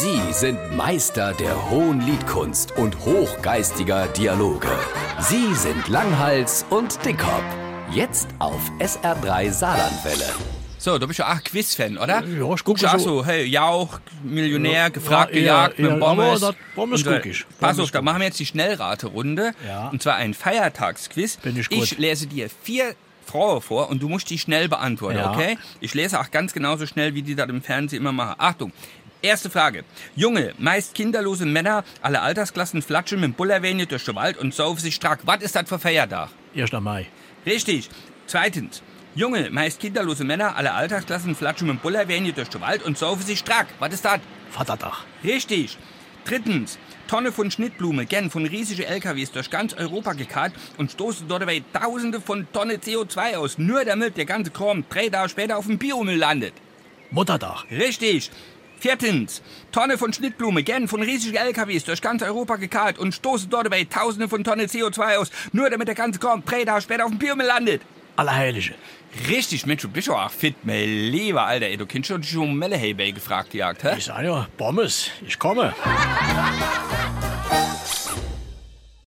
Sie sind Meister der hohen Liedkunst und hochgeistiger Dialoge. Sie sind Langhals und Dickhop. Jetzt auf SR3 Saarlandwelle. So, du bist ja auch Quiz-Fan, oder? Ja, ich gucke du auch so. hey, Jauch, Millionär, gefragt, ja, gejagt, eher- mit Pommes Und so. guck ich. Pass auf, da machen wir jetzt die Schnellraterunde. Ja. Und zwar ein Feiertagsquiz. Bin ich gut. Ich lese dir vier Fragen vor und du musst die schnell beantworten, Ja. okay? Ich lese auch ganz genauso schnell, wie die das im Fernsehen immer machen. Achtung! Erste Frage. Junge, meist kinderlose Männer aller Altersklassen flatschen mit Bullerwähne durch den Wald und saufen sich stark. Was ist das für Feiertag? 1. Mai. Richtig. Zweitens. Junge, meist kinderlose Männer aller Altersklassen flatschen mit Bullerwähne durch den Wald und saufen sich stark. Was ist das? Vatertag. Richtig. Drittens. Tonne von Schnittblume, gern von riesigen LKWs durch ganz Europa gekarrt und stoßen dort dabei Tausende von Tonne CO2 aus, nur damit der ganze Kram drei Tage später auf dem Biomüll landet. Muttertag. Richtig. Viertens. Tonne von Schnittblume, gern von riesigen LKWs durch ganz Europa gekarrt und stoßen dort dabei Tausende von Tonne CO2 aus, nur damit der ganze drei Tage später auf dem Biomüll landet. Allerheilige. Richtig, Mensch, du bist ja auch fit, mein lieber Alter. Ey, du kennst schon schon Mellehey gefragt, jagt, hä? Ich sag ja, Pommes, ich komme.